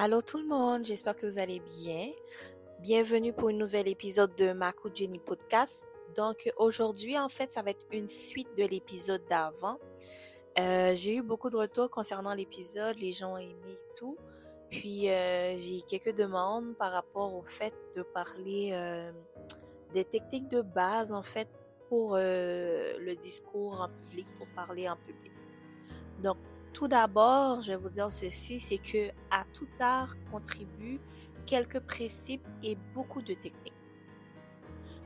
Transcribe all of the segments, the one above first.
Allô tout le monde, j'espère que vous allez bien. Bienvenue pour un nouvel épisode de Maku Jenny Podcast. Donc aujourd'hui, en fait, ça va être une suite de l'épisode d'avant. Euh, j'ai eu beaucoup de retours concernant l'épisode, les gens ont aimé tout. Puis euh, j'ai quelques demandes par rapport au fait de parler euh, des techniques de base en fait pour le discours en public, pour parler en public. Donc tout d'abord, je vais vous dire ceci, c'est que à tout art contribue quelques principes et beaucoup de techniques.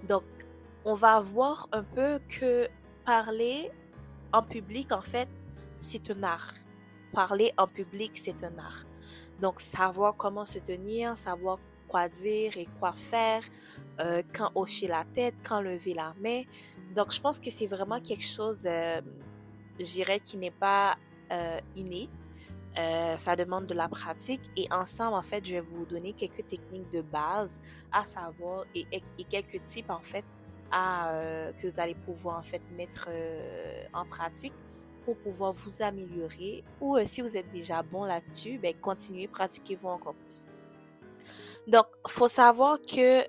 Donc, on va voir un peu que parler en public, en fait, c'est un art. Parler en public, c'est un art. Donc, savoir comment se tenir, savoir quoi dire et quoi faire, euh, quand hocher la tête, quand lever la main. Donc, je pense que c'est vraiment quelque chose, euh, je dirais, qui n'est pas euh, inné. Euh, ça demande de la pratique et ensemble, en fait, je vais vous donner quelques techniques de base à savoir et, quelques types, en fait, à, euh, que vous allez pouvoir, en fait, mettre euh, en pratique pour pouvoir vous améliorer ou si vous êtes déjà bon là-dessus, ben, continuez, pratiquez-vous encore plus. Donc, faut savoir que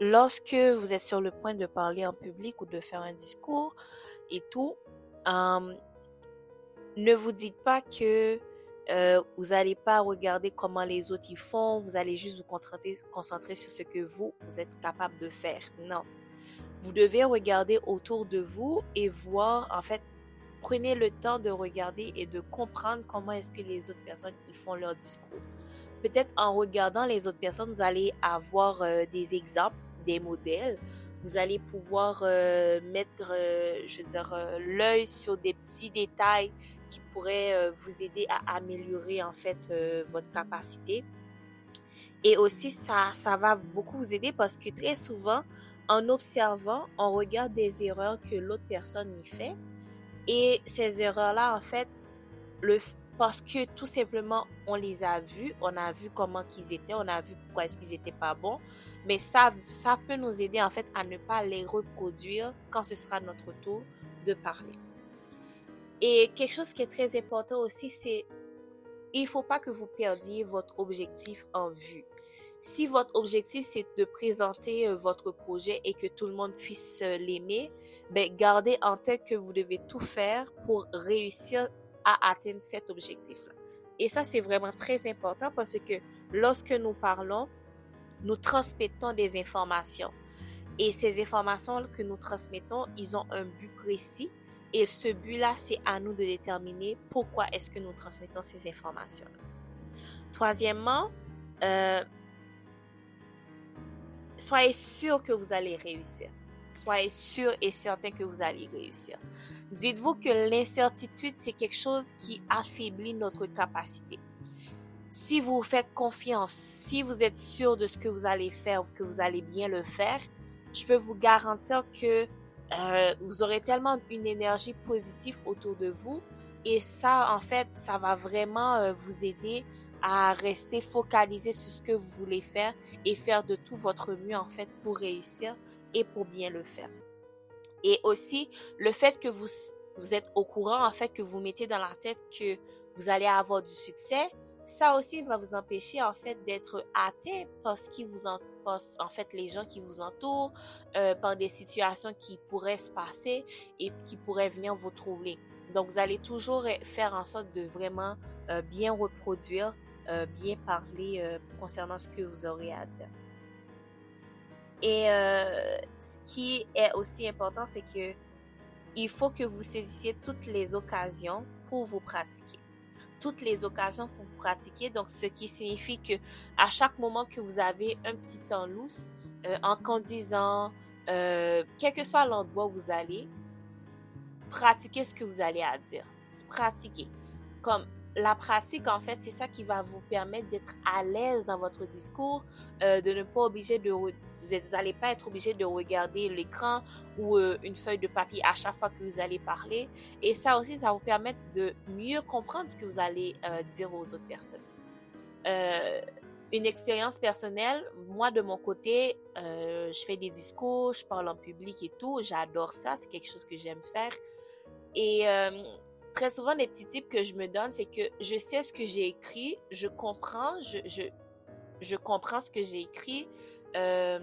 lorsque vous êtes sur le point de parler en public ou de faire un discours et tout, ne vous dites pas que euh, vous n'allez pas regarder comment les autres y font, vous allez juste vous concentrer, sur ce que vous, vous êtes capable de faire. Non. Vous devez regarder autour de vous et voir, en fait, prenez le temps de regarder et de comprendre comment est-ce que les autres personnes y font leur discours. Peut-être en regardant les autres personnes, vous allez avoir euh, des exemples, des modèles. Vous allez pouvoir euh, mettre, je veux dire, l'œil sur des petits détails qui pourraient euh, vous aider à améliorer en fait euh, votre capacité. Et aussi, ça, ça va beaucoup vous aider parce que très souvent, en observant, on regarde des erreurs que l'autre personne y fait. Et ces erreurs-là, en fait, le, parce que tout simplement, on les a vus, on a vu comment qu'ils étaient, on a vu pourquoi est-ce qu'ils étaient pas bons. Mais ça, ça peut nous aider, en fait, à ne pas les reproduire quand ce sera notre tour de parler. Et quelque chose qui est très important aussi, c'est il faut pas que vous perdiez votre objectif en vue. Si votre objectif c'est de présenter euh, votre projet et que tout le monde puisse euh, l'aimer, ben gardez en tête que vous devez tout faire pour réussir à atteindre cet objectif-là. Et ça c'est vraiment très important parce que lorsque nous parlons, nous transmettons des informations. Et ces informations que nous transmettons, ils ont un but précis et ce but-là, c'est à nous de déterminer pourquoi est-ce que nous transmettons ces informations-là. Troisièmement, euh, soyez sûr que vous allez réussir. Soyez sûr et certain que vous allez réussir. Dites-vous que l'incertitude, c'est quelque chose qui affaiblit notre capacité. Si vous faites confiance, si vous êtes sûr de ce que vous allez faire, que vous allez bien le faire, je peux vous garantir que euh, vous aurez tellement une énergie positive autour de vous et ça, en fait, ça va vraiment euh, vous aider à rester focalisé sur ce que vous voulez faire et faire de tout votre mieux, en fait, pour réussir et pour bien le faire. Et aussi, le fait que vous, vous êtes au courant, en fait, que vous mettez dans la tête que vous allez avoir du succès, ça aussi va vous empêcher, en fait, d'être atteint par ce qui vous entoure en fait les gens qui vous entourent, euh, par des situations qui pourraient se passer et qui pourraient venir vous troubler. Donc vous allez toujours faire en sorte de vraiment euh, bien reproduire, euh, bien parler concernant ce que vous aurez à dire. Et ce qui est aussi important, c'est que il faut que vous saisissiez toutes les occasions pour vous pratiquer toutes les occasions pour vous pratiquer. Donc, ce qui signifie que à chaque moment que vous avez un petit temps lousse, euh, en conduisant, euh, quel que soit l'endroit où vous allez, pratiquez ce que vous allez à dire. Pratiquez. Comme la pratique, en fait, c'est ça qui va vous permettre d'être à l'aise dans votre discours, euh, de ne pas obliger de vous n'allez pas être obligé de regarder l'écran ou euh, une feuille de papier à chaque fois que vous allez parler. Et ça aussi, ça vous permettre de mieux comprendre ce que vous allez euh, dire aux autres personnes. Euh, une expérience personnelle, moi de mon côté, je fais des discours, je parle en public et tout, j'adore ça, c'est quelque chose que j'aime faire. Et très souvent, les petits tips que je me donne, c'est que je sais ce que j'ai écrit, je comprends, je, je comprends ce que j'ai écrit, euh,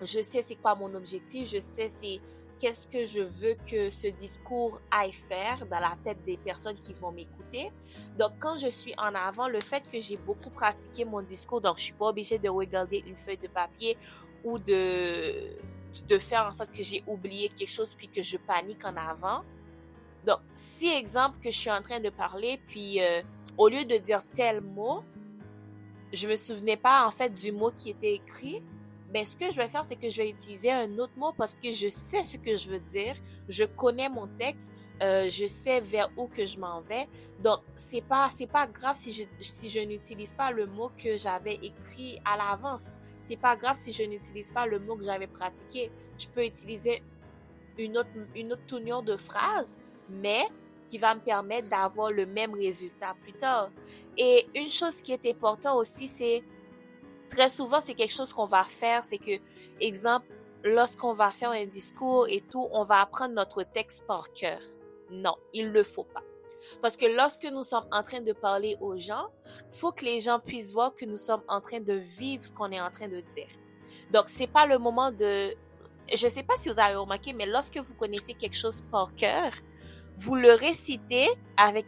je sais c'est quoi mon objectif, je sais c'est qu'est-ce que je veux que ce discours aille faire dans la tête des personnes qui vont m'écouter. Donc, quand je suis en avant, le fait que j'ai beaucoup pratiqué mon discours, donc je suis pas obligée de regarder une feuille de papier ou de, de faire en sorte que j'ai oublié quelque chose puis que je panique en avant. Donc, si exemple que je suis en train de parler, puis euh, au lieu de dire tel mot, je me souvenais pas en fait du mot qui était écrit, ben ce que je vais faire, c'est que je vais utiliser un autre mot parce que je sais ce que je veux dire, je connais mon texte, euh, je sais vers où que je m'en vais. Donc c'est pas c'est pas grave si je si je n'utilise pas le mot que j'avais écrit à l'avance. C'est pas grave si je n'utilise pas le mot que j'avais pratiqué. Je peux utiliser une autre une autre tournure de phrase, mais qui va me permettre d'avoir le même résultat plus tard. Et une chose qui est importante aussi, c'est très souvent, c'est quelque chose qu'on va faire, c'est que, exemple, lorsqu'on va faire un discours et tout, on va apprendre notre texte par cœur. Non, il ne le faut pas. Parce que lorsque nous sommes en train de parler aux gens, faut que les gens puissent voir que nous sommes en train de vivre ce qu'on est en train de dire. Donc, c'est pas le moment de, je sais pas si vous avez remarqué, mais lorsque vous connaissez quelque chose par cœur, vous le récitez avec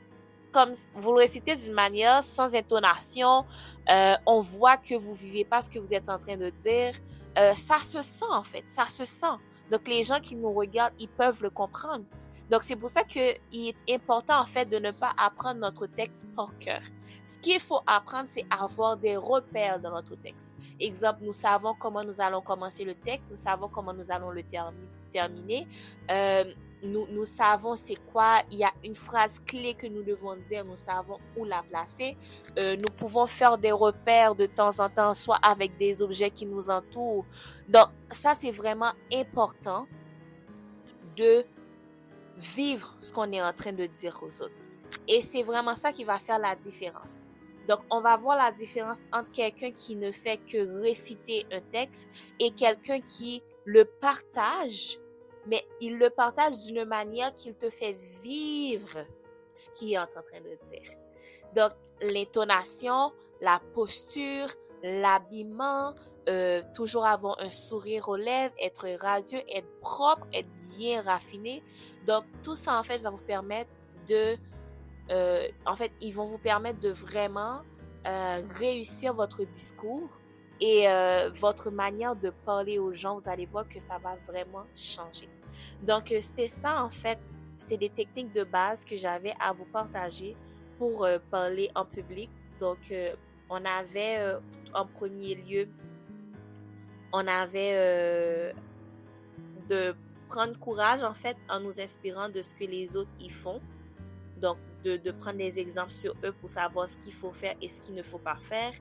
comme vous le récitez d'une manière sans intonation, euh, on voit que vous vivez pas ce que vous êtes en train de dire. Euh, ça se sent en fait, ça se sent. Donc les gens qui nous regardent, ils peuvent le comprendre. Donc c'est pour ça que il est important en fait de ne pas apprendre notre texte par cœur. Ce qu'il faut apprendre, c'est avoir des repères dans notre texte. Exemple, nous savons comment nous allons commencer le texte, nous savons comment nous allons le terminer. Euh, nous, savons c'est quoi, il y a une phrase clé que nous devons dire, nous savons où la placer. Euh, nous pouvons faire des repères de temps en temps, soit avec des objets qui nous entourent. Donc, ça, c'est vraiment important de vivre ce qu'on est en train de dire aux autres. Et c'est vraiment ça qui va faire la différence. Donc, on va voir la différence entre quelqu'un qui ne fait que réciter un texte et quelqu'un qui le partage mais il le partage d'une manière qu'il te fait vivre ce qu'il est en train de dire. Donc, l'intonation, la posture, l'habillement, euh, toujours avoir un sourire aux lèvres, être radieux, être propre, être bien raffiné. Donc, tout ça, en fait, va vous permettre de... Euh, en fait, ils vont vous permettre de vraiment euh, réussir votre discours et votre manière de parler aux gens. Vous allez voir que ça va vraiment changer. Donc, euh, c'était ça, en fait. C'était des techniques de base que j'avais à vous partager pour euh, parler en public. Donc, euh, on avait en premier lieu, on avait de prendre courage, en fait, en nous inspirant de ce que les autres y font. Donc, de, de prendre des exemples sur eux pour savoir ce qu'il faut faire et ce qu'il ne faut pas faire.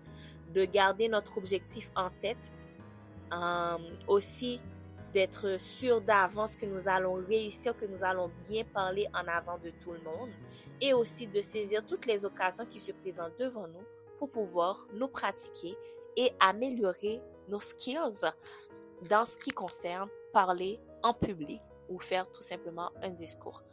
De garder notre objectif en tête. aussi, d'être sûr d'avance que nous allons réussir, que nous allons bien parler en avant de tout le monde et aussi de saisir toutes les occasions qui se présentent devant nous pour pouvoir nous pratiquer et améliorer nos skills dans ce qui concerne parler en public ou faire tout simplement un discours.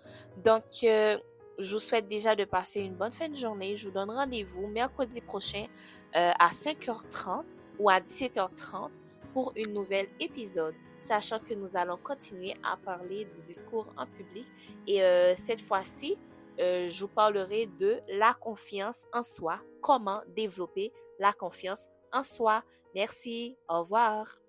Donc, euh, je vous souhaite déjà de passer une bonne fin de journée. Je vous donne rendez-vous mercredi prochain euh, à 5h30 ou à 17h30 pour une nouvelle épisode sachant que nous allons continuer à parler du discours en public. Et euh, cette fois-ci, euh, je vous parlerai de la confiance en soi, comment développer la confiance en soi. Merci, au revoir.